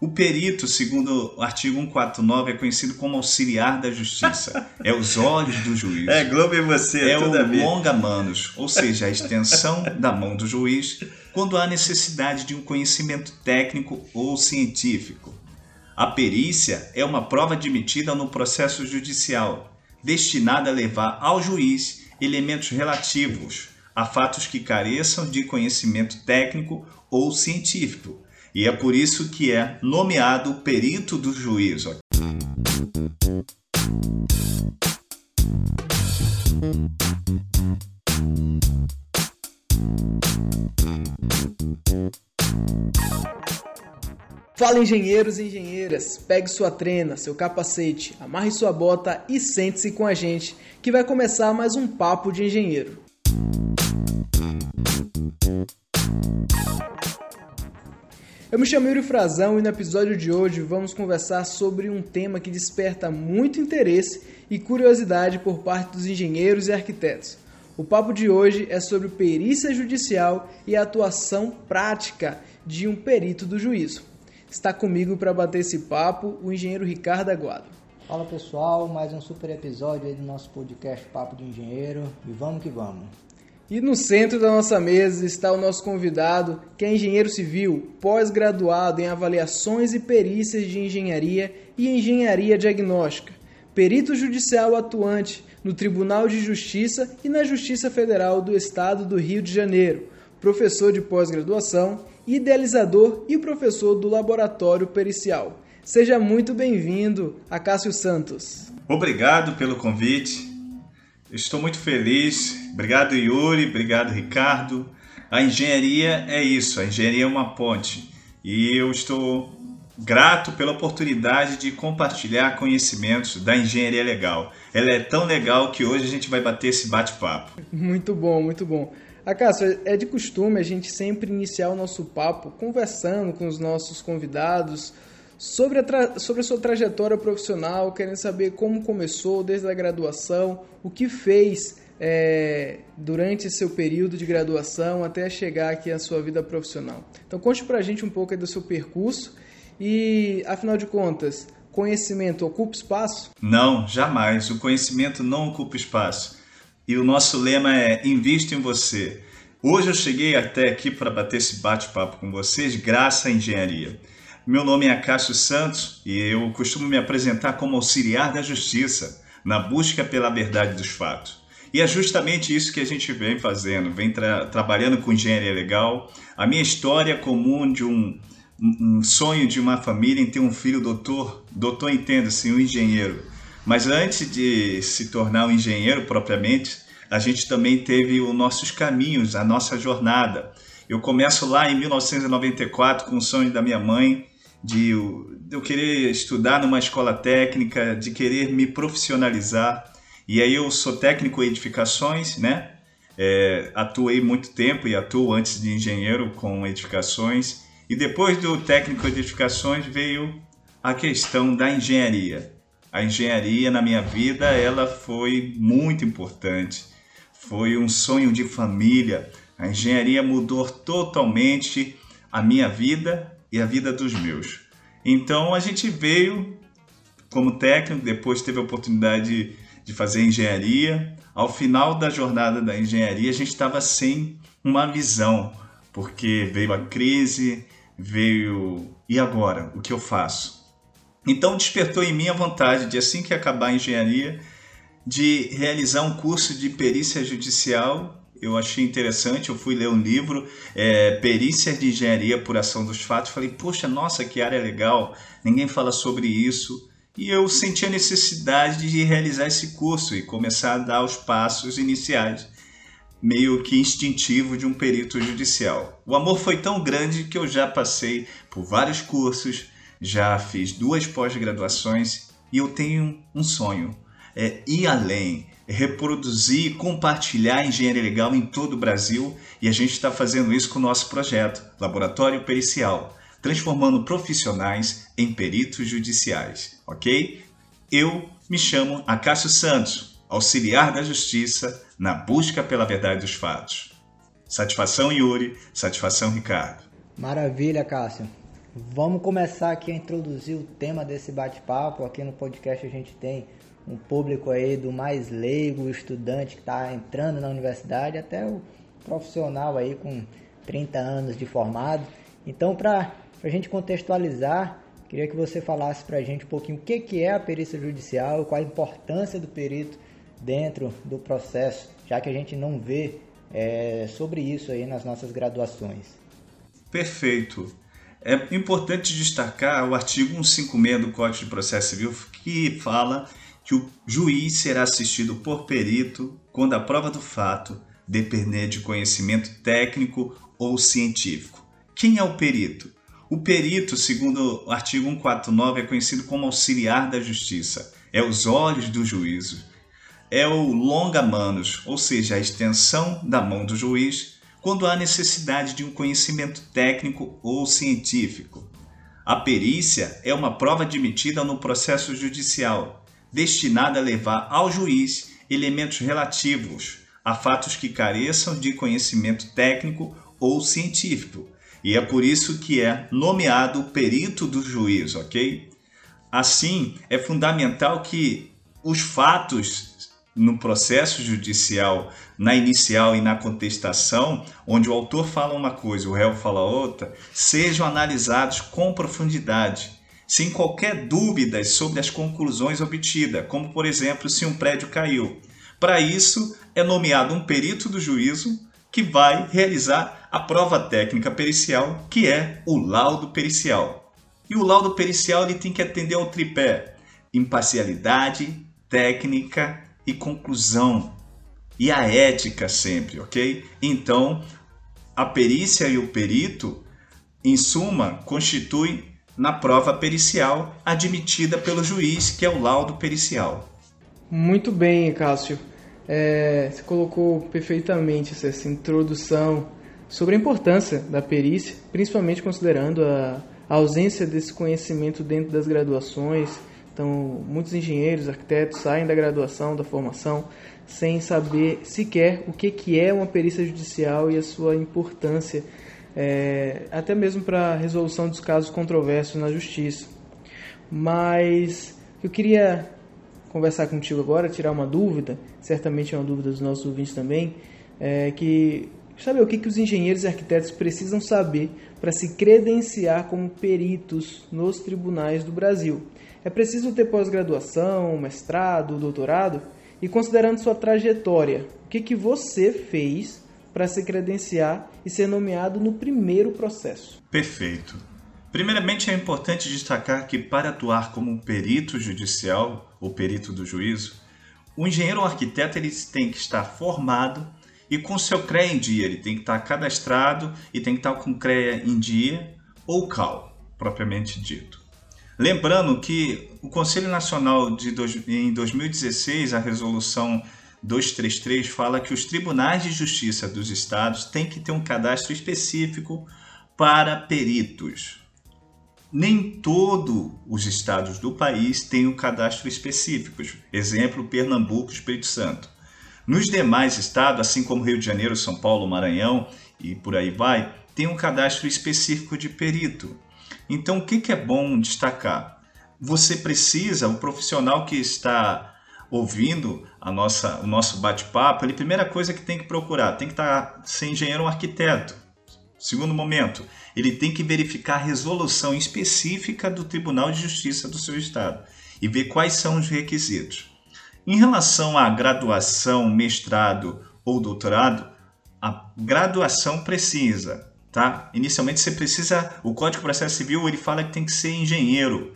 O perito, segundo o artigo 149, é conhecido como auxiliar da justiça. É os olhos do juiz. É Globo e você, é o longa-manos, ou seja, a extensão da mão do juiz quando há necessidade de um conhecimento técnico ou científico. A perícia é uma prova admitida no processo judicial, destinada a levar ao juiz elementos relativos a fatos que careçam de conhecimento técnico ou científico e é por isso que é nomeado perito do juízo. Fala engenheiros e engenheiras, pegue sua trena, seu capacete, amarre sua bota e sente-se com a gente, que vai começar mais um papo de engenheiro. Eu me chamo Yuri Frazão e no episódio de hoje vamos conversar sobre um tema que desperta muito interesse e curiosidade por parte dos engenheiros e arquitetos. O papo de hoje é sobre perícia judicial e a atuação prática de um perito do juízo. Está comigo para bater esse papo o engenheiro Ricardo Aguado. Fala pessoal, mais um super episódio aí do nosso podcast Papo de Engenheiro e vamos que vamos. E no centro da nossa mesa está o nosso convidado, que é engenheiro civil, pós-graduado em avaliações e perícias de engenharia e engenharia diagnóstica, perito judicial atuante no Tribunal de Justiça e na Justiça Federal do Estado do Rio de Janeiro, professor de pós-graduação, idealizador e professor do Laboratório Pericial. Seja muito bem-vindo, Acácio Santos. Obrigado pelo convite. Estou muito feliz. Obrigado, Yuri. Obrigado, Ricardo. A engenharia é isso. A engenharia é uma ponte. E eu estou grato pela oportunidade de compartilhar conhecimentos da engenharia legal. Ela é tão legal que hoje a gente vai bater esse bate-papo. Muito bom, muito bom. Acácio, é de costume a gente sempre iniciar o nosso papo conversando com os nossos convidados sobre a, sobre a sua trajetória profissional, querendo saber como começou desde a graduação, o que fez é, durante seu período de graduação até chegar aqui à sua vida profissional. Então conte pra gente um pouco do seu percurso e, afinal de contas, conhecimento ocupa espaço? Não, jamais. O conhecimento não ocupa espaço. E o nosso lema é invista em você. Hoje eu cheguei até aqui para bater esse bate-papo com vocês graças à engenharia. Meu nome é Cássio Santos e eu costumo me apresentar como auxiliar da justiça na busca pela verdade dos fatos. E é justamente isso que a gente vem fazendo, vem tra trabalhando com engenharia legal. A minha história comum de um, um sonho de uma família em ter um filho doutor, doutor entenda-se, um engenheiro. Mas antes de se tornar um engenheiro propriamente, a gente também teve os nossos caminhos, a nossa jornada. Eu começo lá em 1994 com o sonho da minha mãe de eu querer estudar numa escola técnica, de querer me profissionalizar. E aí eu sou técnico em edificações, né? É, atuei muito tempo e atuo antes de engenheiro com edificações. E depois do técnico em edificações veio a questão da engenharia. A engenharia na minha vida ela foi muito importante. Foi um sonho de família. A engenharia mudou totalmente a minha vida e a vida dos meus. Então a gente veio como técnico, depois teve a oportunidade de fazer engenharia. Ao final da jornada da engenharia, a gente estava sem uma visão, porque veio a crise, veio. E agora? O que eu faço? Então despertou em mim a vontade de, assim que acabar a engenharia, de realizar um curso de perícia judicial eu achei interessante, eu fui ler um livro, é, Perícias de Engenharia Apuração dos Fatos, falei, poxa, nossa, que área legal, ninguém fala sobre isso. E eu senti a necessidade de realizar esse curso e começar a dar os passos iniciais, meio que instintivo de um perito judicial. O amor foi tão grande que eu já passei por vários cursos, já fiz duas pós-graduações e eu tenho um sonho, é ir além, reproduzir e compartilhar engenharia legal em todo o Brasil e a gente está fazendo isso com o nosso projeto Laboratório Pericial, transformando profissionais em peritos judiciais, ok? Eu me chamo Acácio Santos, auxiliar da Justiça na busca pela verdade dos fatos. Satisfação, Yuri. Satisfação, Ricardo. Maravilha, Cássio. Vamos começar aqui a introduzir o tema desse bate-papo. Aqui no podcast a gente tem um público aí do mais leigo, estudante que está entrando na universidade, até o profissional aí com 30 anos de formado. Então, para a gente contextualizar, queria que você falasse para a gente um pouquinho o que, que é a perícia judicial, qual a importância do perito dentro do processo, já que a gente não vê é, sobre isso aí nas nossas graduações. Perfeito. É importante destacar o artigo 156 do Código de Processo Civil que fala que o juiz será assistido por perito quando a prova do fato depender de conhecimento técnico ou científico. Quem é o perito? O perito, segundo o artigo 149, é conhecido como auxiliar da justiça. É os olhos do juízo. É o longa manos, ou seja, a extensão da mão do juiz quando há necessidade de um conhecimento técnico ou científico. A perícia é uma prova admitida no processo judicial, destinada a levar ao juiz elementos relativos a fatos que careçam de conhecimento técnico ou científico. E é por isso que é nomeado perito do juiz, ok? Assim, é fundamental que os fatos no processo judicial, na inicial e na contestação, onde o autor fala uma coisa, o réu fala outra, sejam analisados com profundidade, sem qualquer dúvida sobre as conclusões obtidas, como por exemplo se um prédio caiu. Para isso, é nomeado um perito do juízo que vai realizar a prova técnica pericial, que é o laudo pericial. E o laudo pericial ele tem que atender ao tripé: imparcialidade, técnica e conclusão. E a ética sempre, ok? Então, a perícia e o perito, em suma, constituem na prova pericial admitida pelo juiz, que é o laudo pericial. Muito bem, Cássio. É, você colocou perfeitamente essa introdução sobre a importância da perícia, principalmente considerando a, a ausência desse conhecimento dentro das graduações. Então, muitos engenheiros, arquitetos saem da graduação, da formação, sem saber sequer o que, que é uma perícia judicial e a sua importância, é, até mesmo para resolução dos casos controversos na justiça. Mas eu queria conversar contigo agora, tirar uma dúvida, certamente é uma dúvida dos nossos ouvintes também, é que saber o que, que os engenheiros e arquitetos precisam saber para se credenciar como peritos nos tribunais do Brasil. É preciso ter pós-graduação, mestrado, doutorado? E considerando sua trajetória, o que, que você fez para se credenciar e ser nomeado no primeiro processo? Perfeito. Primeiramente, é importante destacar que, para atuar como perito judicial ou perito do juízo, o engenheiro ou arquiteto ele tem que estar formado e com seu CREA em dia. Ele tem que estar cadastrado e tem que estar com CREA em dia ou CAL, propriamente dito. Lembrando que o Conselho Nacional de em 2016, a resolução 233 fala que os tribunais de justiça dos estados têm que ter um cadastro específico para peritos nem todos os estados do país têm um cadastro específico. Exemplo, Pernambuco, Espírito Santo. Nos demais estados, assim como Rio de Janeiro, São Paulo, Maranhão e por aí vai, tem um cadastro específico de perito. Então, o que é bom destacar? Você precisa, o profissional que está ouvindo a nossa, o nosso bate-papo, a primeira coisa que tem que procurar, tem que estar ser engenheiro ou arquiteto. Segundo momento, ele tem que verificar a resolução específica do Tribunal de Justiça do seu estado e ver quais são os requisitos. Em relação à graduação, mestrado ou doutorado, a graduação precisa, tá? Inicialmente você precisa, o Código de Processo Civil ele fala que tem que ser engenheiro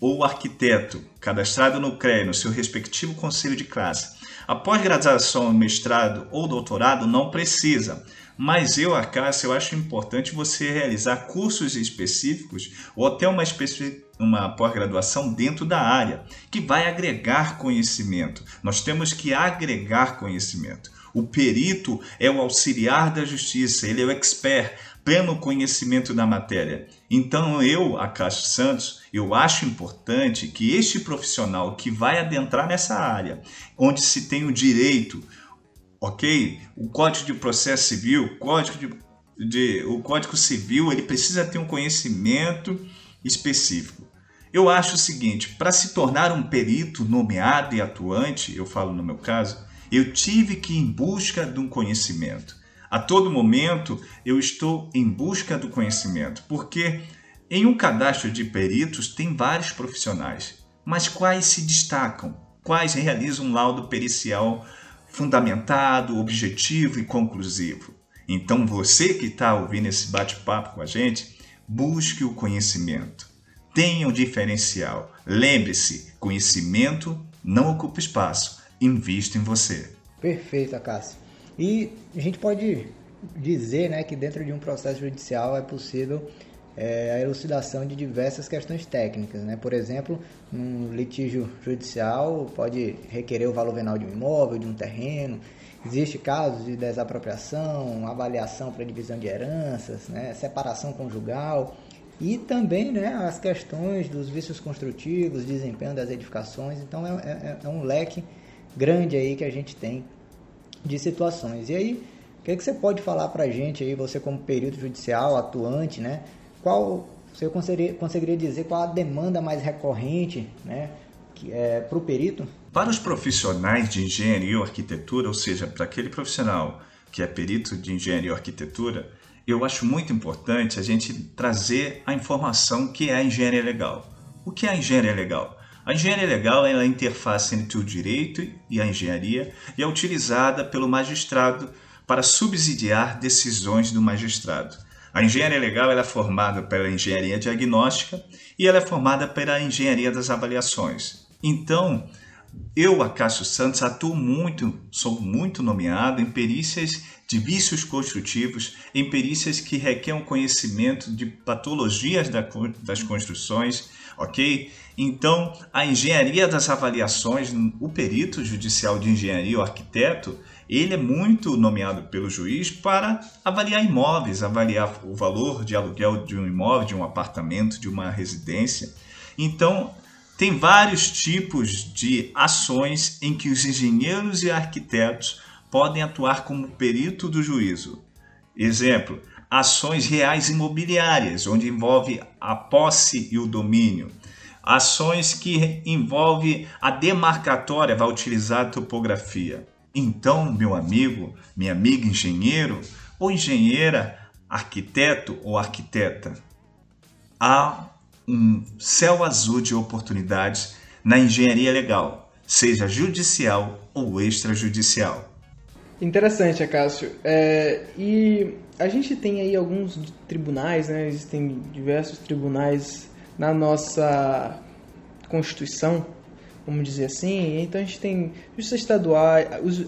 ou arquiteto, cadastrado no CREA, no seu respectivo conselho de classe. Após graduação, mestrado ou doutorado, não precisa. Mas eu, Acácio, eu acho importante você realizar cursos específicos ou até uma, uma pós-graduação dentro da área, que vai agregar conhecimento. Nós temos que agregar conhecimento. O perito é o auxiliar da justiça, ele é o expert, pleno conhecimento da matéria. Então eu, Acácio Santos, eu acho importante que este profissional que vai adentrar nessa área, onde se tem o direito, ok? O Código de Processo Civil, Código de de o Código Civil, ele precisa ter um conhecimento específico. Eu acho o seguinte, para se tornar um perito nomeado e atuante, eu falo no meu caso, eu tive que ir em busca de um conhecimento. A todo momento eu estou em busca do conhecimento, porque em um cadastro de peritos tem vários profissionais, mas quais se destacam? Quais realizam um laudo pericial fundamentado, objetivo e conclusivo? Então você que está ouvindo esse bate-papo com a gente, busque o conhecimento. Tenha um diferencial. Lembre-se, conhecimento não ocupa espaço. Invista em você. Perfeito, Acácio. E a gente pode dizer né, que dentro de um processo judicial é possível é, a elucidação de diversas questões técnicas. Né? Por exemplo, um litígio judicial pode requerer o valor venal de um imóvel, de um terreno. Existe casos de desapropriação, avaliação para divisão de heranças, né? separação conjugal e também né, as questões dos vícios construtivos, desempenho das edificações. Então é, é, é um leque grande aí que a gente tem de situações. E aí, o que, é que você pode falar para a gente aí, você como perito judicial, atuante, né? Qual, você conseguiria, conseguiria dizer qual a demanda mais recorrente, né? É, para o perito? Para os profissionais de engenharia ou arquitetura, ou seja, para aquele profissional que é perito de engenharia ou arquitetura, eu acho muito importante a gente trazer a informação que é a engenharia legal. O que é a engenharia legal? A engenharia legal é a interface entre o direito e a engenharia e é utilizada pelo magistrado para subsidiar decisões do magistrado. A engenharia legal é formada pela engenharia diagnóstica e ela é formada pela engenharia das avaliações. Então, eu, Acácio Santos, atuo muito, sou muito nomeado em perícias de vícios construtivos, em perícias que requerem conhecimento de patologias das construções, ok? Então, a engenharia das avaliações, o perito judicial de engenharia, o arquiteto, ele é muito nomeado pelo juiz para avaliar imóveis, avaliar o valor de aluguel de um imóvel, de um apartamento, de uma residência. Então, tem vários tipos de ações em que os engenheiros e arquitetos podem atuar como perito do juízo. Exemplo, ações reais imobiliárias, onde envolve a posse e o domínio. Ações que envolve a demarcatória, vai utilizar a topografia. Então, meu amigo, minha amiga engenheiro ou engenheira, arquiteto ou arquiteta, há um céu azul de oportunidades na engenharia legal, seja judicial ou extrajudicial. Interessante, Acácio. É, e a gente tem aí alguns tribunais, né? existem diversos tribunais na nossa Constituição, vamos dizer assim. Então a gente tem justiça estadual,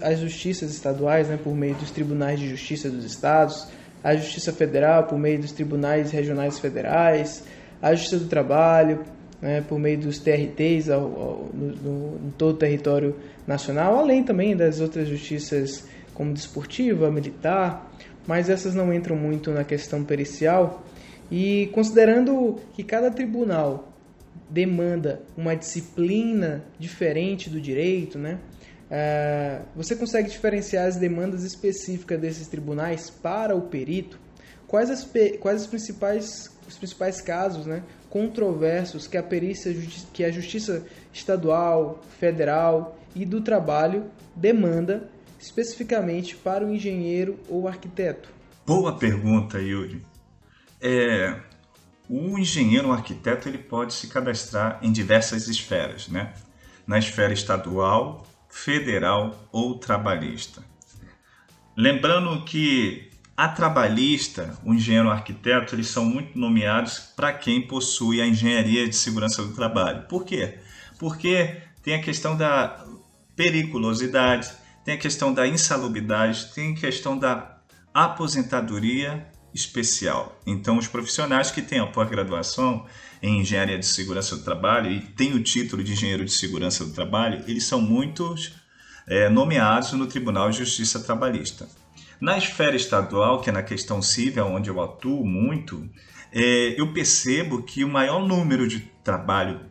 as justiças estaduais, né, por meio dos tribunais de justiça dos estados, a justiça federal por meio dos tribunais regionais federais, a Justiça do Trabalho, né, por meio dos TRTs ao, ao, no, no, em todo o território nacional, além também das outras justiças como desportiva, militar, mas essas não entram muito na questão pericial. E considerando que cada tribunal demanda uma disciplina diferente do direito, né? Uh, você consegue diferenciar as demandas específicas desses tribunais para o perito? Quais, as, quais as principais os principais casos né, controversos que a perícia, que a Justiça Estadual, Federal e do Trabalho demanda especificamente para o engenheiro ou arquiteto? Boa pergunta, Yuri. É, o engenheiro ou arquiteto ele pode se cadastrar em diversas esferas, né? Na esfera estadual, federal ou trabalhista. Lembrando que a trabalhista, o engenheiro o arquiteto, eles são muito nomeados para quem possui a engenharia de segurança do trabalho. Por quê? Porque tem a questão da periculosidade, tem a questão da insalubridade, tem a questão da aposentadoria especial. Então, os profissionais que têm a pós-graduação em engenharia de segurança do trabalho e têm o título de engenheiro de segurança do trabalho, eles são muitos é, nomeados no Tribunal de Justiça Trabalhista. Na esfera estadual, que é na questão civil, onde eu atuo muito, é, eu percebo que o maior número de trabalho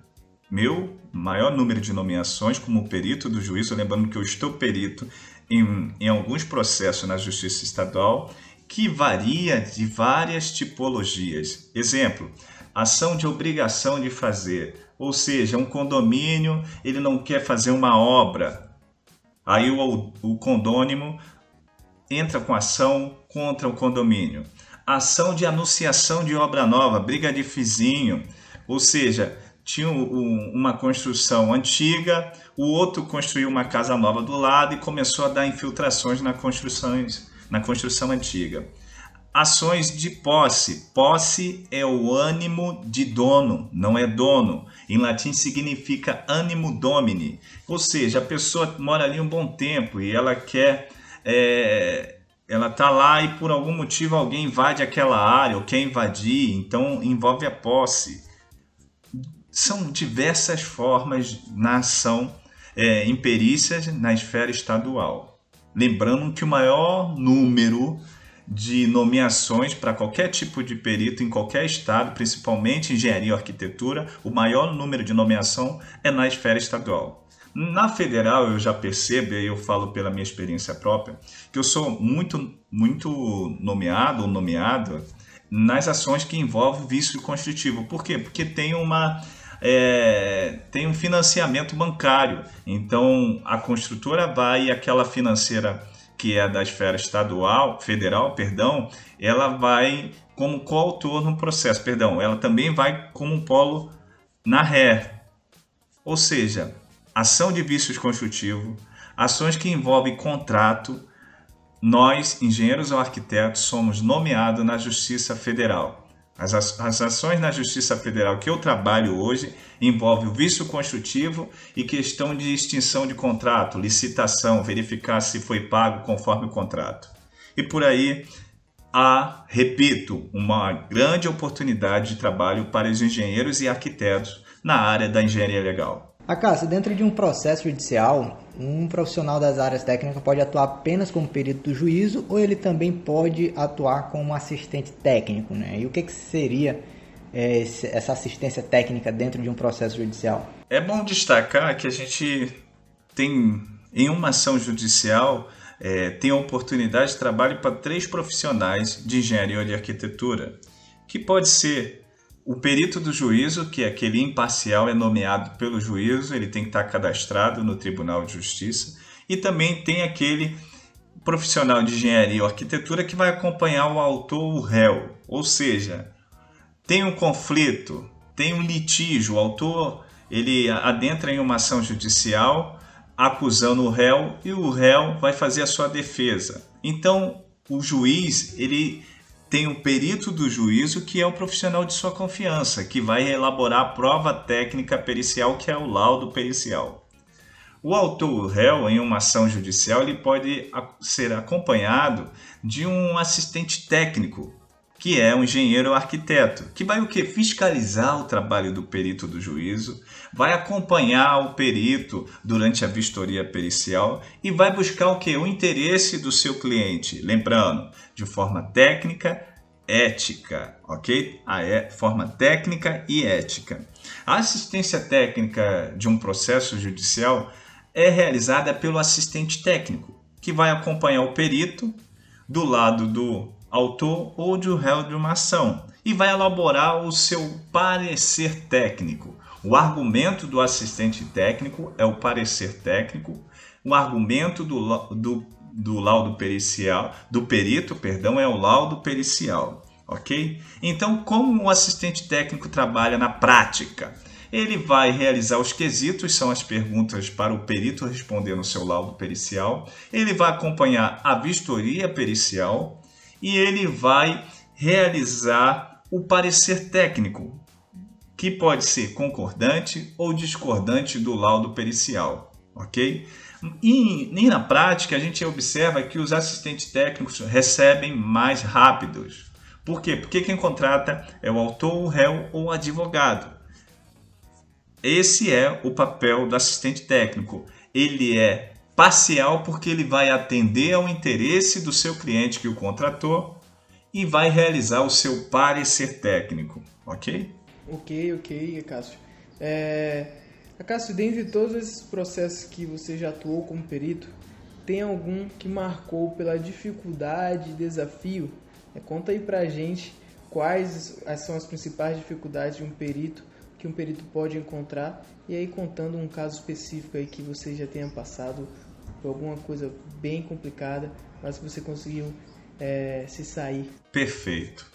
meu, maior número de nomeações como perito do juízo, lembrando que eu estou perito em, em alguns processos na justiça estadual que varia de várias tipologias. Exemplo, ação de obrigação de fazer, ou seja, um condomínio ele não quer fazer uma obra, aí o, o condônimo entra com ação contra o condomínio. Ação de anunciação de obra nova, briga de vizinho, ou seja, tinha um, uma construção antiga, o outro construiu uma casa nova do lado e começou a dar infiltrações na construção, na construção antiga. Ações de posse. Posse é o ânimo de dono, não é dono. Em latim significa animo domini, ou seja, a pessoa mora ali um bom tempo e ela quer é, ela está lá e por algum motivo alguém invade aquela área ou quer invadir, então envolve a posse. São diversas formas na ação é, em perícias na esfera estadual. Lembrando que o maior número de nomeações para qualquer tipo de perito em qualquer estado, principalmente engenharia ou arquitetura, o maior número de nomeação é na esfera estadual. Na federal, eu já percebo, e eu falo pela minha experiência própria, que eu sou muito, muito nomeado ou nomeada nas ações que envolvem vício construtivo. Por quê? Porque tem uma é, tem um financiamento bancário. Então a construtora vai e aquela financeira que é da esfera estadual, federal, perdão, ela vai como coautor no processo, perdão, ela também vai como polo na ré. Ou seja, ação de vícios construtivo, ações que envolvem contrato, nós, engenheiros ou arquitetos, somos nomeados na Justiça Federal. As, as ações na Justiça Federal que eu trabalho hoje envolvem o vício construtivo e questão de extinção de contrato, licitação, verificar se foi pago conforme o contrato. E por aí há, repito, uma grande oportunidade de trabalho para os engenheiros e arquitetos na área da engenharia legal. Acácio, dentro de um processo judicial, um profissional das áreas técnicas pode atuar apenas como perito do juízo ou ele também pode atuar como assistente técnico, né? E o que, que seria é, essa assistência técnica dentro de um processo judicial? É bom destacar que a gente tem, em uma ação judicial, é, tem a oportunidade de trabalho para três profissionais de engenharia ou de arquitetura, que pode ser o perito do juízo, que é aquele imparcial, é nomeado pelo juízo, ele tem que estar cadastrado no Tribunal de Justiça. E também tem aquele profissional de engenharia ou arquitetura que vai acompanhar o autor o réu. Ou seja, tem um conflito, tem um litígio, o autor ele adentra em uma ação judicial acusando o réu e o réu vai fazer a sua defesa. Então, o juiz, ele tem o perito do juízo, que é o profissional de sua confiança, que vai elaborar a prova técnica pericial, que é o laudo pericial. O autor réu, em uma ação judicial, ele pode ser acompanhado de um assistente técnico, que é um engenheiro arquiteto, que vai o que? Fiscalizar o trabalho do perito do juízo, vai acompanhar o perito durante a vistoria pericial e vai buscar o que? O interesse do seu cliente. Lembrando, de forma técnica, ética, ok? A é, forma técnica e ética. A assistência técnica de um processo judicial é realizada pelo assistente técnico, que vai acompanhar o perito do lado do autor ou do réu de uma ação e vai elaborar o seu parecer técnico. O argumento do assistente técnico é o parecer técnico, o argumento do, do, do laudo pericial, do perito, perdão, é o laudo pericial, ok? Então, como o assistente técnico trabalha na prática? Ele vai realizar os quesitos, são as perguntas para o perito responder no seu laudo pericial. Ele vai acompanhar a vistoria pericial, e ele vai realizar o parecer técnico, que pode ser concordante ou discordante do laudo pericial, ok? E, e, na prática a gente observa que os assistentes técnicos recebem mais rápidos. Por quê? Porque quem contrata é o autor, o réu ou o advogado. Esse é o papel do assistente técnico. Ele é parcial porque ele vai atender ao interesse do seu cliente que o contratou e vai realizar o seu parecer técnico, ok? Ok, ok, Cássio. É... Cássio, dentre todos esses processos que você já atuou como perito, tem algum que marcou pela dificuldade desafio? É, conta aí pra gente quais são as principais dificuldades de um perito que um perito pode encontrar e aí contando um caso específico aí que você já tenha passado por alguma coisa bem complicada, mas você conseguiu é, se sair. Perfeito.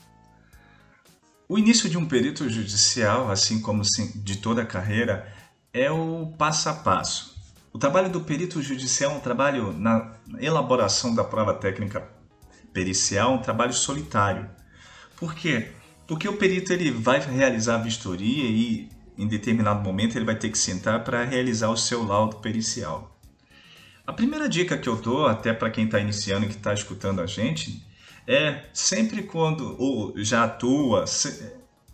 O início de um perito judicial, assim como de toda a carreira, é o passo a passo. O trabalho do perito judicial é um trabalho na elaboração da prova técnica pericial, um trabalho solitário. Por quê? Porque o perito ele vai realizar a vistoria e em determinado momento ele vai ter que sentar para realizar o seu laudo pericial. A primeira dica que eu dou, até para quem está iniciando e que está escutando a gente, é sempre quando ou já atua,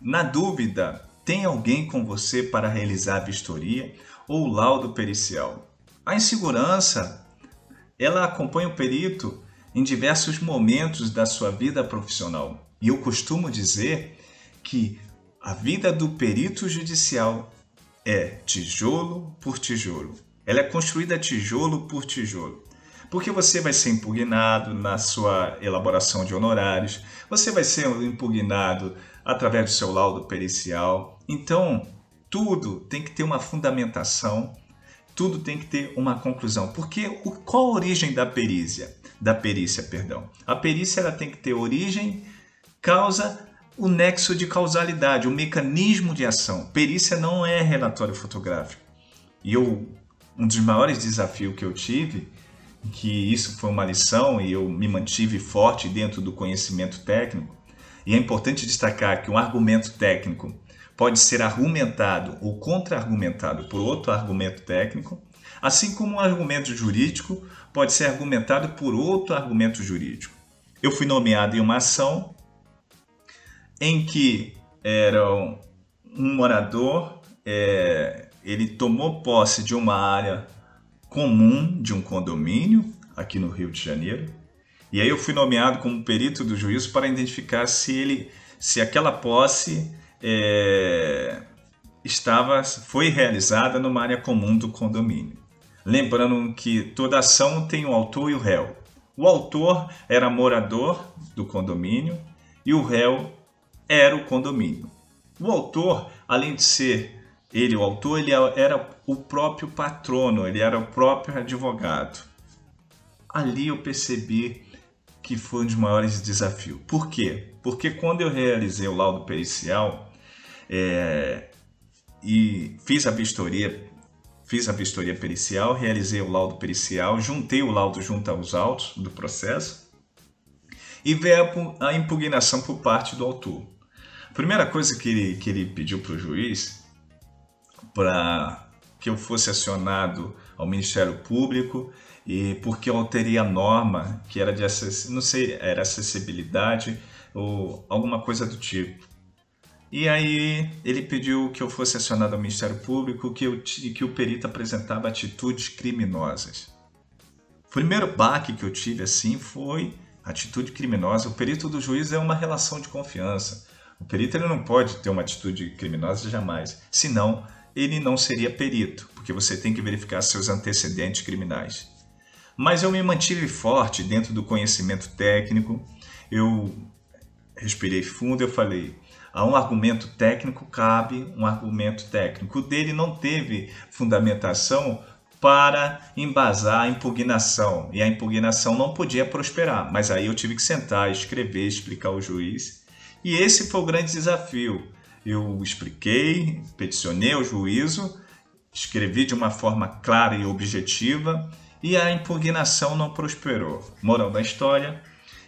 na dúvida, tem alguém com você para realizar a vistoria ou laudo pericial. A insegurança, ela acompanha o perito em diversos momentos da sua vida profissional. E eu costumo dizer que a vida do perito judicial é tijolo por tijolo. Ela é construída tijolo por tijolo. Porque você vai ser impugnado na sua elaboração de honorários, você vai ser impugnado através do seu laudo pericial. Então, tudo tem que ter uma fundamentação, tudo tem que ter uma conclusão. Porque qual a origem da perícia? Da perícia, perdão. A perícia ela tem que ter origem, causa, o nexo de causalidade, o mecanismo de ação. Perícia não é relatório fotográfico. E eu, um dos maiores desafios que eu tive que isso foi uma lição e eu me mantive forte dentro do conhecimento técnico. E é importante destacar que um argumento técnico pode ser argumentado ou contra-argumentado por outro argumento técnico, assim como um argumento jurídico pode ser argumentado por outro argumento jurídico. Eu fui nomeado em uma ação em que era um morador, é, ele tomou posse de uma área comum de um condomínio aqui no Rio de Janeiro. E aí eu fui nomeado como perito do juízo para identificar se ele, se aquela posse é, estava, foi realizada numa área comum do condomínio. Lembrando que toda ação tem o autor e o réu. O autor era morador do condomínio e o réu era o condomínio. O autor, além de ser ele, o autor, ele era o próprio patrono, ele era o próprio advogado. Ali eu percebi que foi um dos maiores desafios. Por quê? Porque quando eu realizei o laudo pericial é, e fiz a vistoria, fiz a vistoria pericial, realizei o laudo pericial, juntei o laudo junto aos autos do processo e veio a impugnação por parte do autor. A primeira coisa que ele, que ele pediu para o juiz para que eu fosse acionado ao Ministério Público e porque eu alterei a norma que era de não sei, era acessibilidade ou alguma coisa do tipo. E aí ele pediu que eu fosse acionado ao Ministério Público que, eu, que o perito apresentava atitudes criminosas. O primeiro baque que eu tive assim foi atitude criminosa. O perito do juiz é uma relação de confiança. O perito ele não pode ter uma atitude criminosa jamais, senão ele não seria perito, porque você tem que verificar seus antecedentes criminais. Mas eu me mantive forte dentro do conhecimento técnico, eu respirei fundo, eu falei, a um argumento técnico cabe um argumento técnico. O dele não teve fundamentação para embasar a impugnação, e a impugnação não podia prosperar, mas aí eu tive que sentar, escrever, explicar ao juiz. E esse foi o grande desafio eu expliquei, peticionei ao juízo, escrevi de uma forma clara e objetiva e a impugnação não prosperou. Moral da história: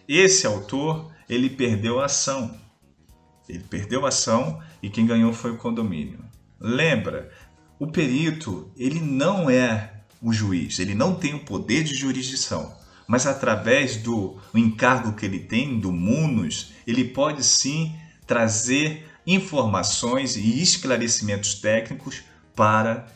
esse autor ele perdeu a ação. Ele perdeu a ação e quem ganhou foi o condomínio. Lembra, o perito ele não é o juiz, ele não tem o poder de jurisdição, mas através do encargo que ele tem do munus, ele pode sim trazer informações e esclarecimentos técnicos para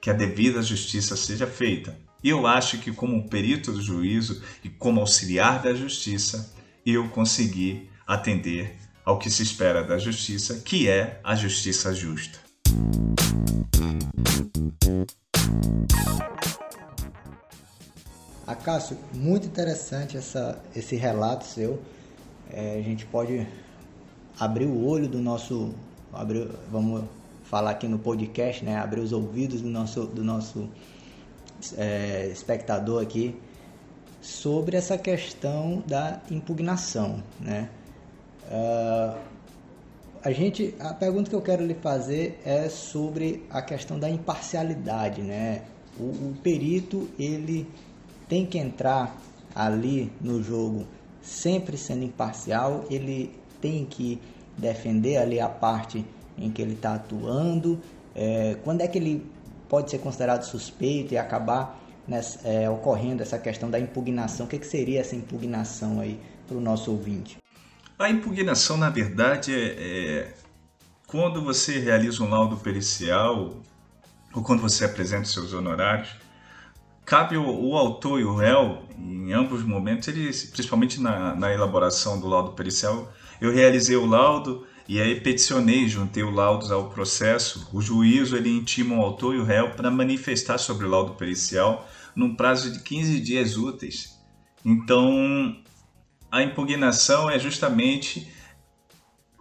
que a devida justiça seja feita. Eu acho que, como perito do juízo e como auxiliar da justiça, eu consegui atender ao que se espera da justiça, que é a justiça justa. Acácio, muito interessante essa, esse relato seu. É, a gente pode abrir o olho do nosso. Abrir, vamos falar aqui no podcast, né? Abrir os ouvidos do nosso, do nosso é, espectador aqui sobre essa questão da impugnação, né? Uh, a gente, a pergunta que eu quero lhe fazer é sobre a questão da imparcialidade, né? O, o perito ele tem que entrar ali no jogo sempre sendo imparcial, ele tem que defender ali a parte em que ele está atuando. É, quando é que ele pode ser considerado suspeito e acabar nessa, é, ocorrendo essa questão da impugnação? O que, que seria essa impugnação aí para o nosso ouvinte? A impugnação, na verdade, é, é, quando você realiza um laudo pericial ou quando você apresenta seus honorários, cabe o, o, autor e o réu, em ambos os momentos, eles, principalmente na, na elaboração do laudo pericial, eu realizei o laudo, e aí peticionei, juntei o laudo ao processo. O juízo ele intima o autor e o réu para manifestar sobre o laudo pericial num prazo de 15 dias úteis. Então, a impugnação é justamente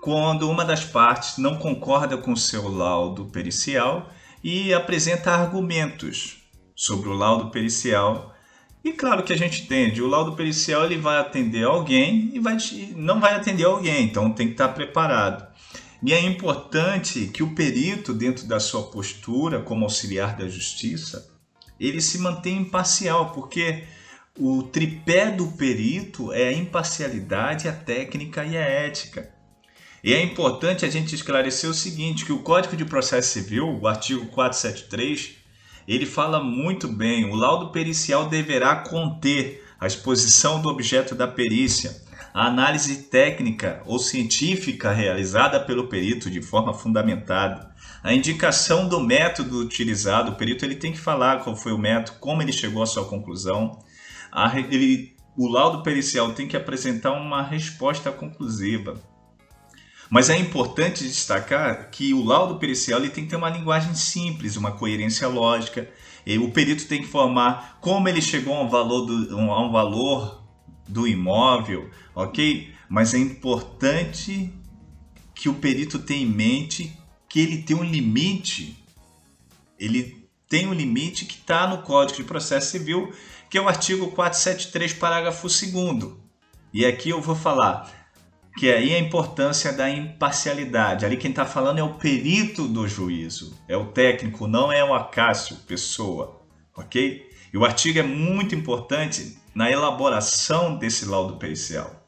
quando uma das partes não concorda com o seu laudo pericial e apresenta argumentos sobre o laudo pericial. E claro que a gente entende, o laudo pericial ele vai atender alguém e vai, não vai atender alguém, então tem que estar preparado. E é importante que o perito, dentro da sua postura como auxiliar da justiça, ele se mantenha imparcial, porque o tripé do perito é a imparcialidade, a técnica e a ética. E é importante a gente esclarecer o seguinte, que o Código de Processo Civil, o artigo 473, ele fala muito bem, o laudo pericial deverá conter a exposição do objeto da perícia, a análise técnica ou científica realizada pelo perito de forma fundamentada, a indicação do método utilizado, o perito ele tem que falar qual foi o método, como ele chegou à sua conclusão, a, ele, o laudo pericial tem que apresentar uma resposta conclusiva. Mas é importante destacar que o laudo pericial tem que ter uma linguagem simples, uma coerência lógica. E o perito tem que informar como ele chegou a um valor do, a um valor do imóvel, ok? Mas é importante que o perito tenha em mente que ele tem um limite. Ele tem um limite que está no Código de Processo Civil, que é o artigo 473, parágrafo 2. E aqui eu vou falar que aí é a importância da imparcialidade. Ali quem está falando é o perito do juízo, é o técnico, não é o Acácio, pessoa, ok? E o artigo é muito importante na elaboração desse laudo pericial.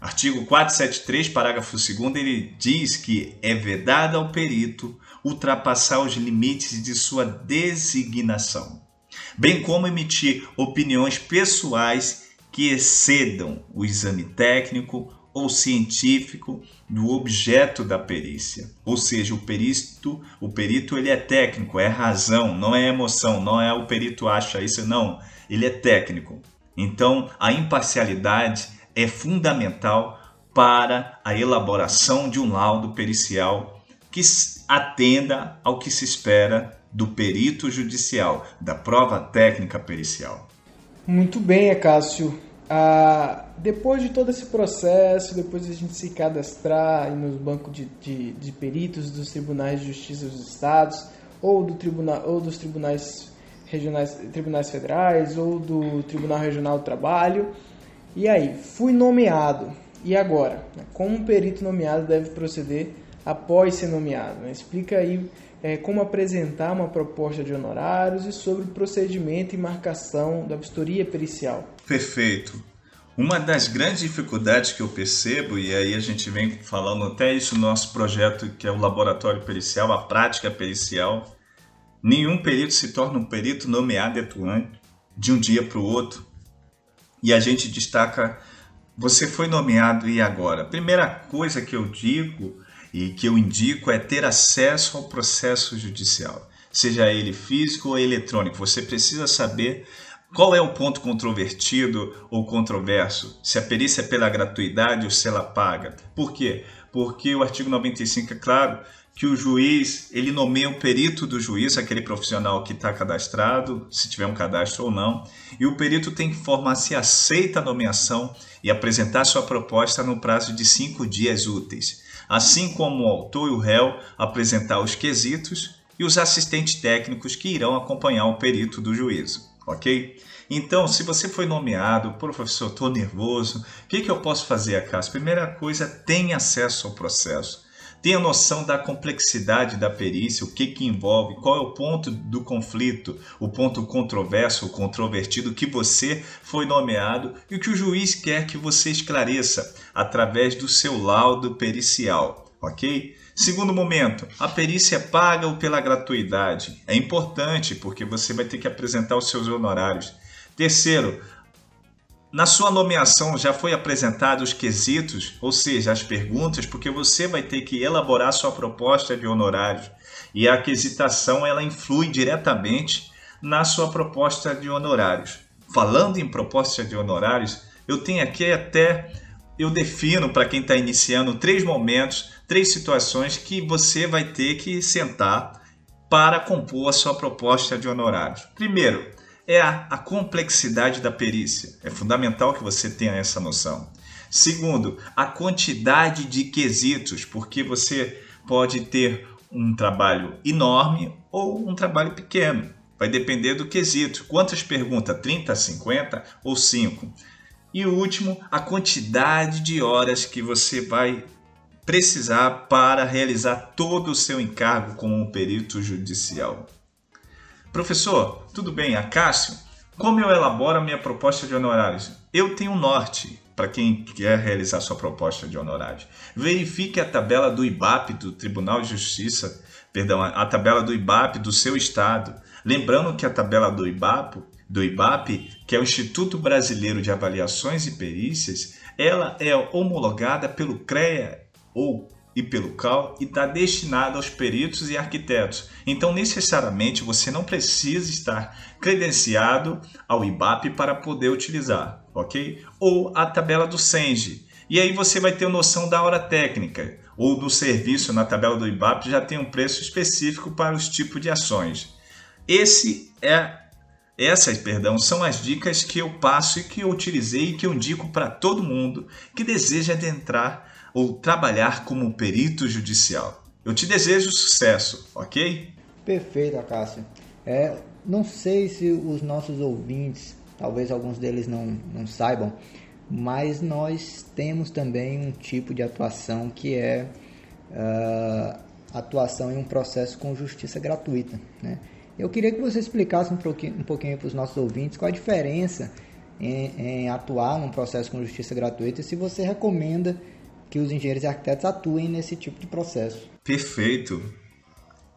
Artigo 473, parágrafo 2 ele diz que é vedado ao perito ultrapassar os limites de sua designação, bem como emitir opiniões pessoais que excedam o exame técnico ou científico do objeto da perícia. Ou seja, o perito, o perito ele é técnico, é razão, não é emoção, não é o perito acha isso, não. Ele é técnico. Então, a imparcialidade é fundamental para a elaboração de um laudo pericial que atenda ao que se espera do perito judicial, da prova técnica pericial. Muito bem, Acácio. Ah, depois de todo esse processo, depois de a gente se cadastrar nos bancos de, de, de, peritos dos tribunais de justiça dos estados, ou, do tribunal, ou dos tribunais regionais, tribunais federais, ou do Tribunal Regional do Trabalho, e aí, fui nomeado. E agora? Como um perito nomeado deve proceder após ser nomeado? Explica aí é, como apresentar uma proposta de honorários e sobre o procedimento e marcação da vistoria pericial. Perfeito. Uma das grandes dificuldades que eu percebo, e aí a gente vem falando até isso no nosso projeto, que é o laboratório pericial, a prática pericial, nenhum perito se torna um perito nomeado atuante de um dia para o outro. E a gente destaca, você foi nomeado e agora? Primeira coisa que eu digo e que eu indico é ter acesso ao processo judicial, seja ele físico ou eletrônico. Você precisa saber qual é o ponto controvertido ou controverso, se a perícia é pela gratuidade ou se ela paga. Por quê? Porque o artigo 95 é claro que o juiz ele nomeia o perito do juiz, aquele profissional que está cadastrado, se tiver um cadastro ou não, e o perito tem que informar se aceita a nomeação e apresentar sua proposta no prazo de cinco dias úteis, assim como o autor e o réu apresentar os quesitos e os assistentes técnicos que irão acompanhar o perito do juízo, ok? Então, se você foi nomeado, professor, estou nervoso, o que, que eu posso fazer, Acácio? Primeira coisa, tenha acesso ao processo tenha noção da complexidade da perícia, o que, que envolve, qual é o ponto do conflito, o ponto controverso, o controvertido que você foi nomeado e o que o juiz quer que você esclareça através do seu laudo pericial, ok? Segundo momento, a perícia paga ou pela gratuidade. É importante porque você vai ter que apresentar os seus honorários. Terceiro, na sua nomeação já foi apresentado os quesitos, ou seja, as perguntas, porque você vai ter que elaborar sua proposta de honorários. E a aquisitação ela influi diretamente na sua proposta de honorários. Falando em proposta de honorários, eu tenho aqui até eu defino para quem está iniciando três momentos, três situações que você vai ter que sentar para compor a sua proposta de honorários. Primeiro, é a, a complexidade da perícia. É fundamental que você tenha essa noção. Segundo, a quantidade de quesitos, porque você pode ter um trabalho enorme ou um trabalho pequeno. Vai depender do quesito. Quantas perguntas? 30, 50 ou 5? E o último, a quantidade de horas que você vai precisar para realizar todo o seu encargo como um perito judicial. Professor, tudo bem, Acácio? Como eu elaboro a minha proposta de honorários? Eu tenho um norte para quem quer realizar sua proposta de honorários. Verifique a tabela do IBAP do Tribunal de Justiça, perdão, a tabela do IBAP do seu estado. Lembrando que a tabela do IBAP, do IBAP, que é o Instituto Brasileiro de Avaliações e Perícias, ela é homologada pelo CREA ou e pelo CAL e está destinado aos peritos e arquitetos. Então, necessariamente, você não precisa estar credenciado ao IBAP para poder utilizar, ok? Ou a tabela do SENGE. E aí você vai ter noção da hora técnica ou do serviço na tabela do IBAP já tem um preço específico para os tipos de ações. Esse é essas, perdão, são as dicas que eu passo e que eu utilizei e que eu indico para todo mundo que deseja adentrar ou trabalhar como perito judicial. Eu te desejo sucesso, ok? Perfeito, Acácio. É, não sei se os nossos ouvintes, talvez alguns deles não, não saibam, mas nós temos também um tipo de atuação que é uh, atuação em um processo com justiça gratuita. Né? Eu queria que você explicasse um pouquinho, um pouquinho para os nossos ouvintes qual a diferença em, em atuar num processo com justiça gratuita e se você recomenda que os engenheiros e arquitetos atuem nesse tipo de processo. Perfeito.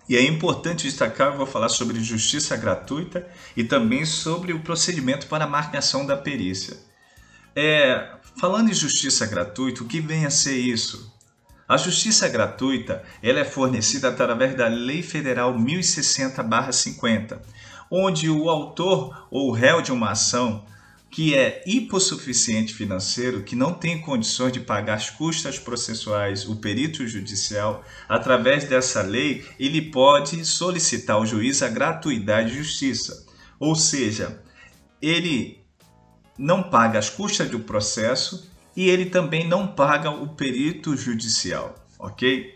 E é importante destacar, eu vou falar sobre justiça gratuita e também sobre o procedimento para a marcação da perícia. É, falando em justiça gratuita, o que vem a ser isso? A justiça gratuita ela é fornecida através da Lei Federal 1060-50, onde o autor ou réu de uma ação que é hipossuficiente financeiro, que não tem condições de pagar as custas processuais, o perito judicial, através dessa lei, ele pode solicitar ao juiz a gratuidade de justiça. Ou seja, ele não paga as custas do processo e ele também não paga o perito judicial, ok?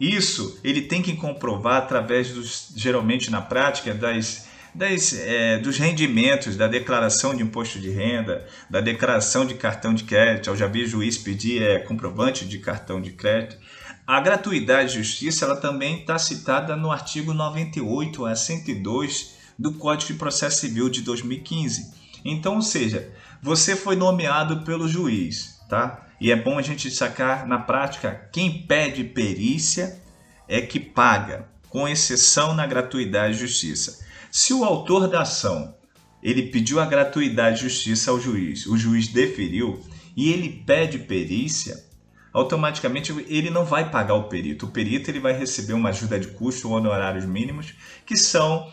Isso ele tem que comprovar através dos, geralmente na prática, das das, é, dos rendimentos, da declaração de imposto de renda, da declaração de cartão de crédito. Eu já vi juiz pedir é, comprovante de cartão de crédito. A gratuidade de justiça ela também está citada no artigo 98 a 102 do Código de Processo Civil de 2015. Então, ou seja, você foi nomeado pelo juiz, tá? E é bom a gente sacar na prática, quem pede perícia é que paga, com exceção na gratuidade de justiça. Se o autor da ação ele pediu a gratuidade de justiça ao juiz, o juiz deferiu e ele pede perícia, automaticamente ele não vai pagar o perito. O perito ele vai receber uma ajuda de custo ou honorários mínimos, que são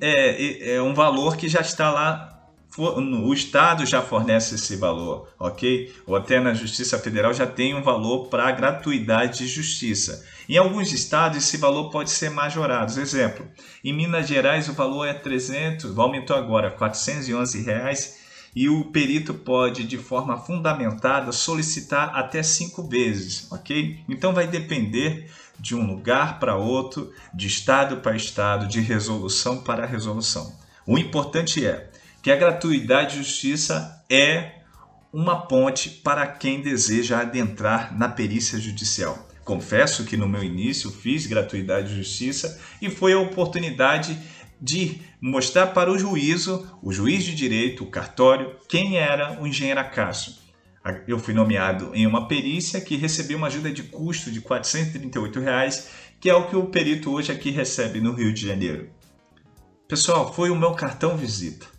é, é um valor que já está lá o Estado já fornece esse valor, ok? Ou até na Justiça Federal já tem um valor para gratuidade de justiça. Em alguns estados esse valor pode ser majorado. Exemplo, em Minas Gerais o valor é 300, aumentou agora 411 reais e o perito pode, de forma fundamentada, solicitar até cinco vezes, ok? Então vai depender de um lugar para outro, de estado para estado, de resolução para resolução. O importante é que a gratuidade de justiça é uma ponte para quem deseja adentrar na perícia judicial. Confesso que no meu início fiz gratuidade de justiça e foi a oportunidade de mostrar para o juízo, o juiz de direito, o cartório, quem era o engenheiro Acácio. Eu fui nomeado em uma perícia que recebeu uma ajuda de custo de 438 reais, que é o que o perito hoje aqui recebe no Rio de Janeiro. Pessoal, foi o meu cartão visita.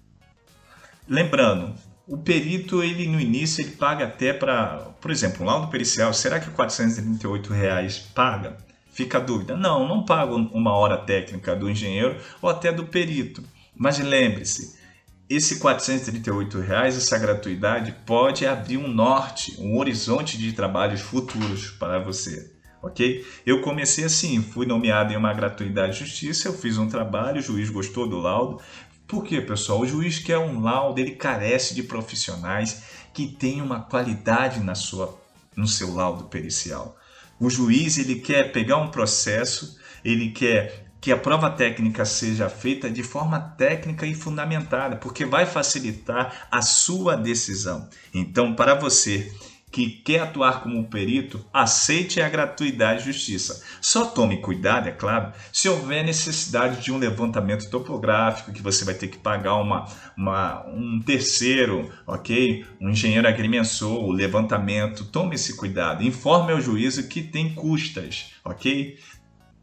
Lembrando, o perito, ele no início, ele paga até para, por exemplo, um laudo pericial, será que 438 reais paga? Fica a dúvida. Não, não pago uma hora técnica do engenheiro ou até do perito. Mas lembre-se, esse 438 reais, essa gratuidade pode abrir um norte, um horizonte de trabalhos futuros para você. Ok? Eu comecei assim, fui nomeado em uma gratuidade de justiça, eu fiz um trabalho, o juiz gostou do laudo, por quê, pessoal? O juiz quer um laudo, ele carece de profissionais que tenham uma qualidade na sua, no seu laudo pericial. O juiz ele quer pegar um processo, ele quer que a prova técnica seja feita de forma técnica e fundamentada, porque vai facilitar a sua decisão. Então, para você que quer atuar como perito, aceite a gratuidade de justiça. Só tome cuidado, é claro, se houver necessidade de um levantamento topográfico, que você vai ter que pagar uma, uma um terceiro, ok? Um engenheiro agrimensor, o levantamento. Tome esse cuidado. Informe ao juízo que tem custas, ok?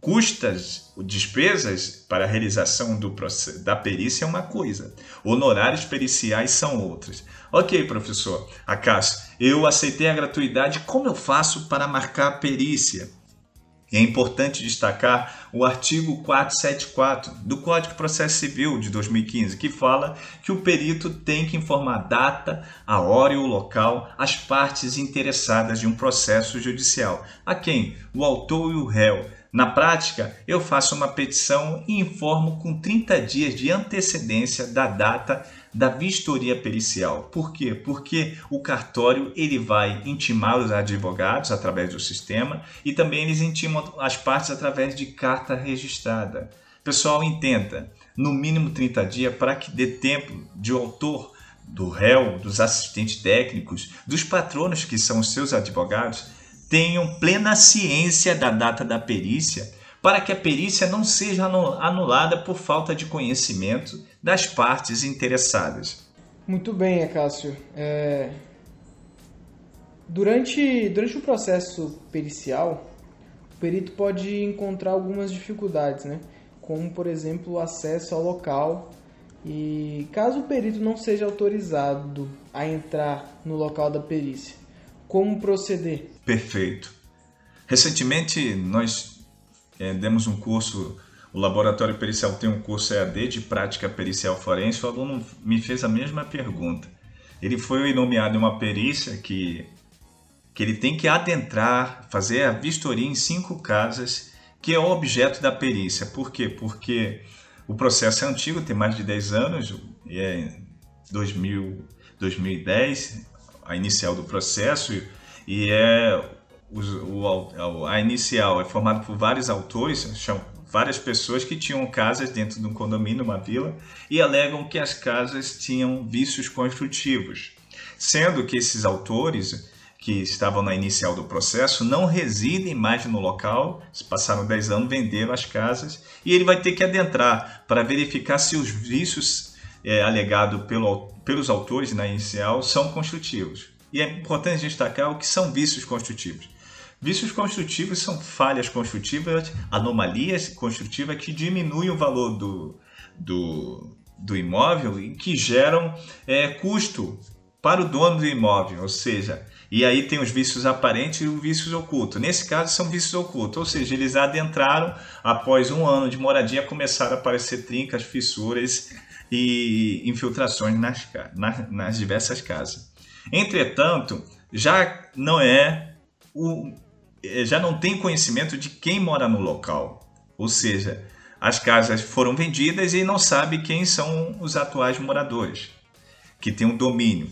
Custas, despesas para a realização do da perícia é uma coisa, honorários periciais são outras. Ok, professor Acácio, eu aceitei a gratuidade, como eu faço para marcar a perícia? É importante destacar o artigo 474 do Código de Processo Civil de 2015, que fala que o perito tem que informar a data, a hora e o local às partes interessadas de um processo judicial, a quem? O autor e o réu. Na prática, eu faço uma petição e informo com 30 dias de antecedência da data da vistoria pericial. Por quê? Porque o cartório ele vai intimar os advogados através do sistema e também eles intimam as partes através de carta registrada. Pessoal, entenda, no mínimo 30 dias para que dê tempo de o autor, do réu, dos assistentes técnicos, dos patronos que são os seus advogados, tenham plena ciência da data da perícia para que a perícia não seja anulada por falta de conhecimento das partes interessadas. Muito bem, Acácio. É... Durante, durante o processo pericial, o perito pode encontrar algumas dificuldades, né? como, por exemplo, o acesso ao local. E caso o perito não seja autorizado a entrar no local da perícia, como proceder? Perfeito. Recentemente, nós é, demos um curso, o Laboratório Pericial tem um curso EAD de prática pericial forense, o aluno me fez a mesma pergunta. Ele foi nomeado em uma perícia que, que ele tem que adentrar, fazer a vistoria em cinco casas, que é o objeto da perícia. Por quê? Porque o processo é antigo, tem mais de 10 anos, é 2000, 2010, a inicial do processo, e é o, a inicial é formada por vários autores, são várias pessoas que tinham casas dentro de um condomínio, uma vila, e alegam que as casas tinham vícios construtivos, sendo que esses autores que estavam na inicial do processo não residem mais no local, se passaram 10 anos, venderam as casas, e ele vai ter que adentrar para verificar se os vícios é, alegados pelo, pelos autores na inicial são construtivos. E é importante destacar o que são vícios construtivos. Vícios construtivos são falhas construtivas, anomalias construtivas que diminuem o valor do, do, do imóvel e que geram é, custo para o dono do imóvel, ou seja, e aí tem os vícios aparentes e os vícios ocultos. Nesse caso são vícios ocultos, ou seja, eles adentraram após um ano de moradia começaram a aparecer trincas, fissuras e infiltrações nas, nas diversas casas. Entretanto, já não é o é, já não tem conhecimento de quem mora no local. Ou seja, as casas foram vendidas e não sabe quem são os atuais moradores, que tem um domínio.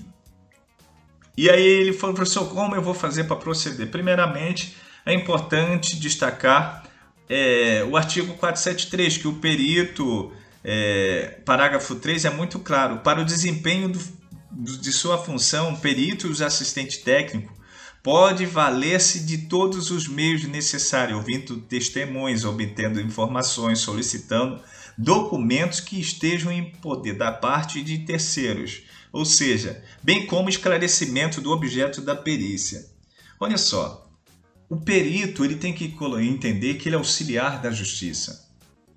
E aí ele falou, professor, como eu vou fazer para proceder? Primeiramente, é importante destacar é, o artigo 473, que o perito, é, parágrafo 3, é muito claro. Para o desempenho do, de sua função, perito e os assistentes técnicos pode valer-se de todos os meios necessários, ouvindo testemunhas, obtendo informações, solicitando documentos que estejam em poder da parte de terceiros, ou seja, bem como esclarecimento do objeto da perícia. Olha só, o perito ele tem que entender que ele é auxiliar da justiça.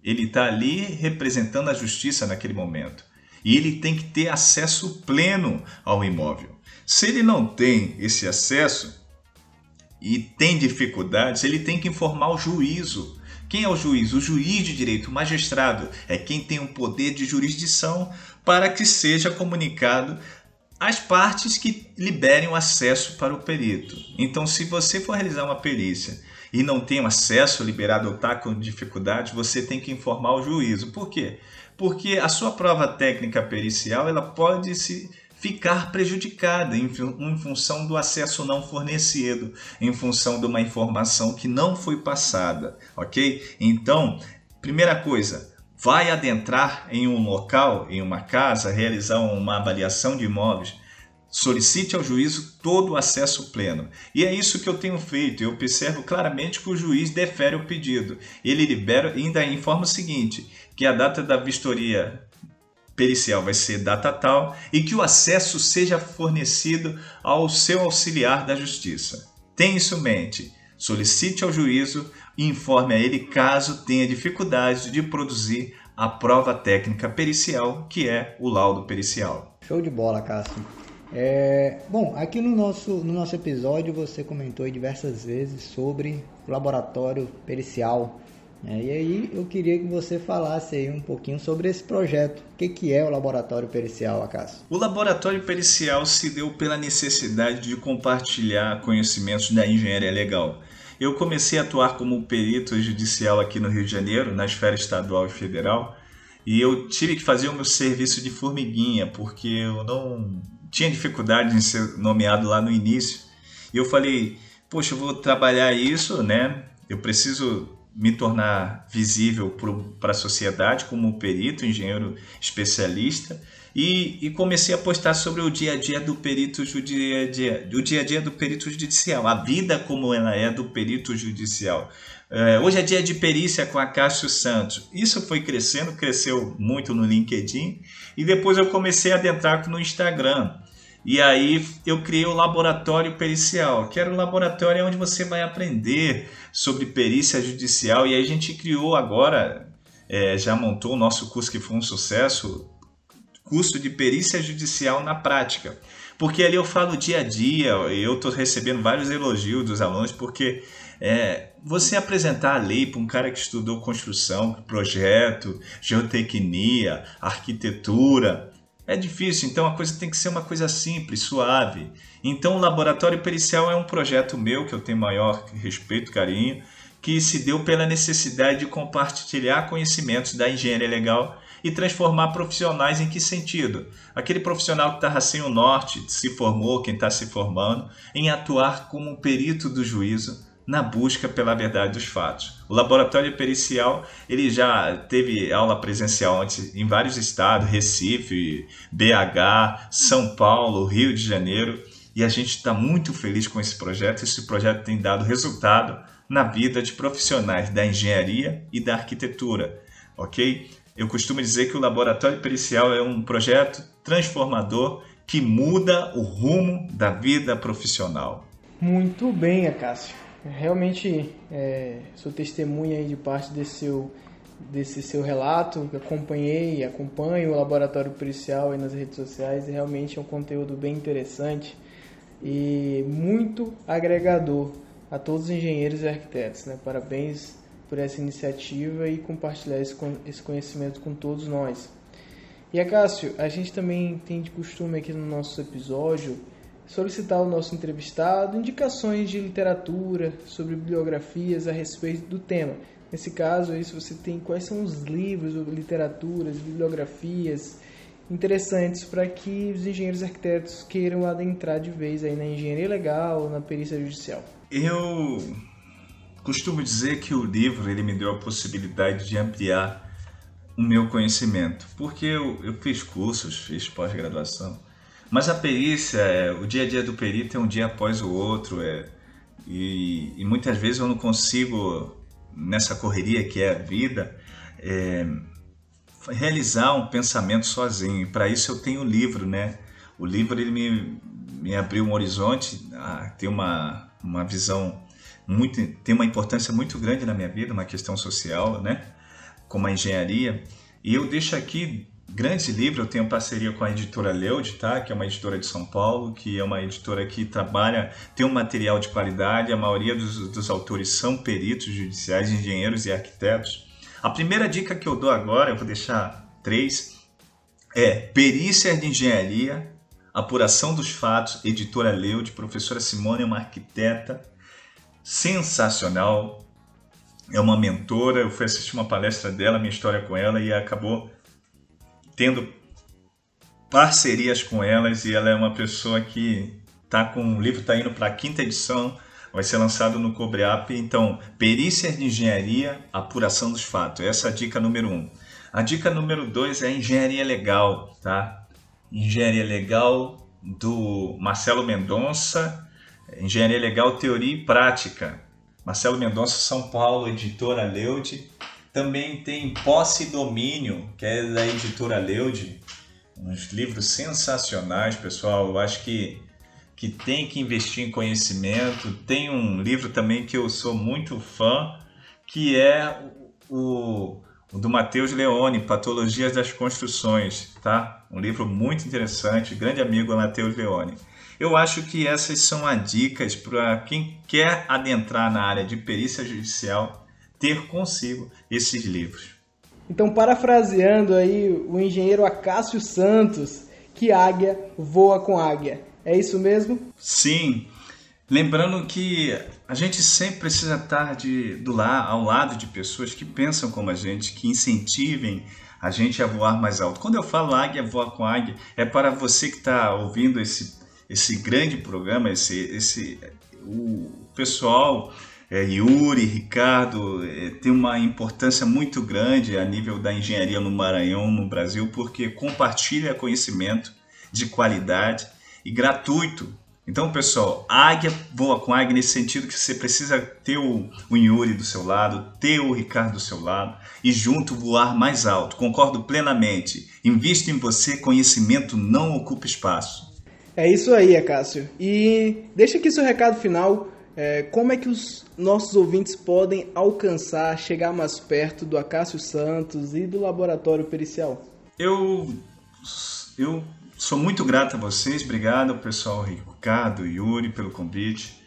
Ele está ali representando a justiça naquele momento. E ele tem que ter acesso pleno ao imóvel. Se ele não tem esse acesso e tem dificuldades, ele tem que informar o juízo. Quem é o juiz? O juiz de direito, o magistrado, é quem tem o poder de jurisdição para que seja comunicado as partes que liberem o acesso para o perito. Então, se você for realizar uma perícia e não tem acesso liberado ou está com dificuldade, você tem que informar o juízo. Por quê? Porque a sua prova técnica pericial ela pode se ficar prejudicada em, em função do acesso não fornecido, em função de uma informação que não foi passada, ok? Então, primeira coisa, vai adentrar em um local, em uma casa, realizar uma avaliação de imóveis, solicite ao juízo todo o acesso pleno. E é isso que eu tenho feito. Eu observo claramente que o juiz defere o pedido. Ele libera ainda informa o seguinte, que a data da vistoria pericial vai ser data tal e que o acesso seja fornecido ao seu auxiliar da justiça. Tenha isso em mente. Solicite ao juízo e informe a ele caso tenha dificuldade de produzir a prova técnica pericial, que é o laudo pericial. Show de bola, Cássio. É, bom, aqui no nosso, no nosso episódio você comentou diversas vezes sobre o laboratório pericial. Né? E aí eu queria que você falasse aí um pouquinho sobre esse projeto. O que, que é o laboratório pericial, Acácio? O laboratório pericial se deu pela necessidade de compartilhar conhecimentos da engenharia legal. Eu comecei a atuar como perito judicial aqui no Rio de Janeiro, na esfera estadual e federal, e eu tive que fazer o meu serviço de formiguinha, porque eu não tinha dificuldade em ser nomeado lá no início. E eu falei, poxa, eu vou trabalhar isso, né? Eu preciso me tornar visível para a sociedade como perito, engenheiro especialista e, e, comecei a postar sobre o dia a dia do perito judicial, o dia a dia do perito judicial, a vida como ela é do perito judicial. É, hoje é dia de perícia com a Cássio Santos. Isso foi crescendo, cresceu muito no LinkedIn e depois eu comecei a adentrar no Instagram. E aí eu criei o laboratório pericial, que era o laboratório onde você vai aprender sobre perícia judicial. E aí a gente criou agora, é, já montou o nosso curso que foi um sucesso, curso de perícia judicial na prática. Porque ali eu falo dia a dia, eu estou recebendo vários elogios dos alunos, porque é, você apresentar a lei para um cara que estudou construção, projeto, geotecnia, arquitetura, é difícil, então a coisa tem que ser uma coisa simples, suave. Então o laboratório pericial é um projeto meu que eu tenho maior respeito, carinho, que se deu pela necessidade de compartilhar conhecimentos da engenharia legal e transformar profissionais em que sentido? Aquele profissional que estava sem o norte, se formou, quem está se formando, em atuar como perito do juízo na busca pela verdade dos fatos. O laboratório pericial ele já teve aula presencial antes em vários estados, Recife, BH, São Paulo, Rio de Janeiro, e a gente está muito feliz com esse projeto. Esse projeto tem dado resultado na vida de profissionais da engenharia e da arquitetura, ok? Eu costumo dizer que o laboratório pericial é um projeto transformador que muda o rumo da vida profissional. Muito bem, Acácio. Realmente é, sou testemunha de parte desse seu, desse seu relato, acompanhei e acompanho o Laboratório Pericial aí nas redes sociais e realmente é um conteúdo bem interessante e muito agregador a todos os engenheiros e arquitetos. Né? Parabéns por essa iniciativa e compartilhar esse conhecimento com todos nós. E Acácio, a gente também tem de costume aqui no nosso episódio solicitar ao nosso entrevistado indicações de literatura, sobre bibliografias a respeito do tema. Nesse caso aí, se você tem quais são os livros, literaturas, bibliografias interessantes para que os engenheiros arquitetos queiram adentrar de vez aí na engenharia legal, na perícia judicial. Eu costumo dizer que o livro ele me deu a possibilidade de ampliar o meu conhecimento, porque eu, eu fiz cursos, fiz pós-graduação, mas a perícia, é, o dia a dia do perito é um dia após o outro, é, e, e muitas vezes eu não consigo, nessa correria que é a vida, é, realizar um pensamento sozinho. Para isso eu tenho o livro, né? O livro ele me, me abriu um horizonte, a, tem uma, uma visão muito, tem uma importância muito grande na minha vida, uma questão social, né? como a engenharia. E eu deixo aqui grandes livros, eu tenho parceria com a editora Leud, tá? que é uma editora de São Paulo, que é uma editora que trabalha, tem um material de qualidade, a maioria dos, dos autores são peritos judiciais, engenheiros e arquitetos. A primeira dica que eu dou agora, eu vou deixar três, é Perícia de Engenharia, Apuração dos Fatos, editora Leud, professora Simone é uma arquiteta sensacional, é uma mentora. Eu fui assistir uma palestra dela, minha história com ela, e acabou tendo parcerias com elas. E ela é uma pessoa que tá com o livro está indo para a quinta edição, vai ser lançado no Cobreap. Então, perícias de engenharia, apuração dos fatos. Essa é a dica número um. A dica número dois é engenharia legal, tá? Engenharia legal do Marcelo Mendonça, engenharia legal teoria e prática. Marcelo Mendonça, São Paulo, editora Leude. Também tem Posse e Domínio, que é da editora Leude. Uns livros sensacionais, pessoal. Eu acho que, que tem que investir em conhecimento. Tem um livro também que eu sou muito fã, que é o, o do Matheus Leone, Patologias das Construções, tá? Um livro muito interessante, grande amigo Matheus Leone. Eu acho que essas são as dicas para quem quer adentrar na área de perícia judicial ter consigo esses livros. Então, parafraseando aí o engenheiro Acácio Santos, que águia voa com águia. É isso mesmo? Sim. Lembrando que a gente sempre precisa estar de, do lá, ao lado de pessoas que pensam como a gente, que incentivem a gente a voar mais alto. Quando eu falo águia voa com águia, é para você que está ouvindo esse esse grande programa, esse, esse o pessoal é, Yuri, Ricardo, é, tem uma importância muito grande a nível da engenharia no Maranhão, no Brasil, porque compartilha conhecimento de qualidade e gratuito. Então, pessoal, águia voa com águia nesse sentido que você precisa ter o, o Yuri do seu lado, ter o Ricardo do seu lado e junto voar mais alto. Concordo plenamente. Invista em você, conhecimento não ocupa espaço. É isso aí, Acácio. E deixa aqui seu recado final. É, como é que os nossos ouvintes podem alcançar, chegar mais perto do Acácio Santos e do laboratório pericial? Eu, eu sou muito grato a vocês, obrigado ao pessoal Ricardo Yuri pelo convite.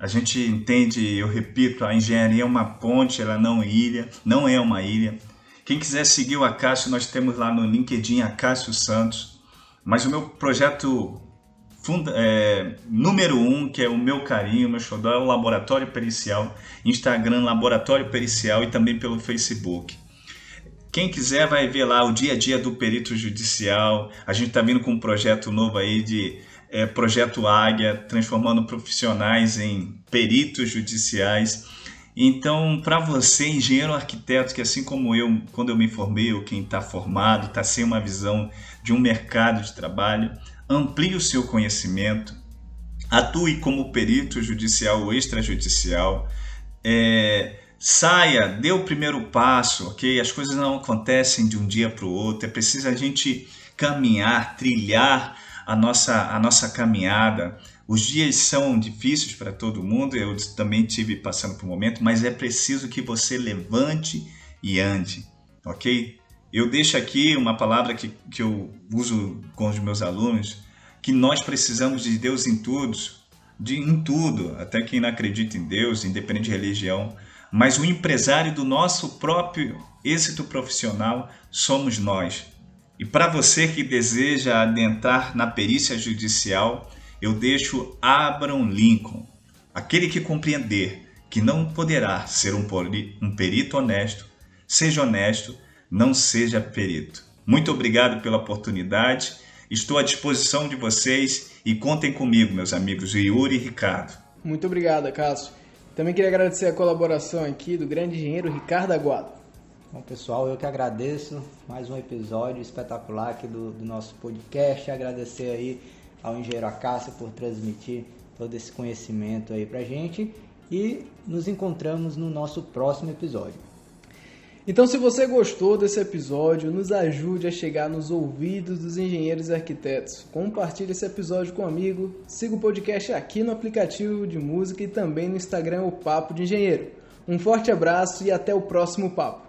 A gente entende, eu repito, a engenharia é uma ponte, ela não é ilha, não é uma ilha. Quem quiser seguir o Acácio, nós temos lá no LinkedIn Acácio Santos. Mas o meu projeto funda, é, número um, que é o meu carinho, meu xodó, é o Laboratório Pericial, Instagram Laboratório Pericial e também pelo Facebook. Quem quiser vai ver lá o dia a dia do perito judicial. A gente está vindo com um projeto novo aí de é, Projeto Águia, transformando profissionais em peritos judiciais. Então, para você, engenheiro arquiteto, que assim como eu, quando eu me formei, ou quem está formado, está sem uma visão de um mercado de trabalho, amplie o seu conhecimento, atue como perito judicial ou extrajudicial, é, saia, dê o primeiro passo, ok? As coisas não acontecem de um dia para o outro, é preciso a gente caminhar, trilhar a nossa, a nossa caminhada. Os dias são difíceis para todo mundo, eu também tive passando por um momento, mas é preciso que você levante e ande, ok? Eu deixo aqui uma palavra que, que eu uso com os meus alunos, que nós precisamos de Deus em tudo, de, em tudo, até quem não acredita em Deus, independente de religião, mas o empresário do nosso próprio êxito profissional somos nós. E para você que deseja adentrar na perícia judicial, eu deixo Abraham Lincoln, aquele que compreender que não poderá ser um, um perito honesto, seja honesto, não seja perito. Muito obrigado pela oportunidade. Estou à disposição de vocês e contem comigo, meus amigos Yuri e Ricardo. Muito obrigado, Cássio. Também queria agradecer a colaboração aqui do grande engenheiro Ricardo Aguado. Bom, pessoal, eu que agradeço mais um episódio espetacular aqui do, do nosso podcast. Agradecer aí ao engenheiro Acácio por transmitir todo esse conhecimento aí pra gente e nos encontramos no nosso próximo episódio. Então, se você gostou desse episódio, nos ajude a chegar nos ouvidos dos engenheiros e arquitetos. Compartilhe esse episódio com um amigo, siga o podcast aqui no aplicativo de música e também no Instagram o Papo de Engenheiro. Um forte abraço e até o próximo papo.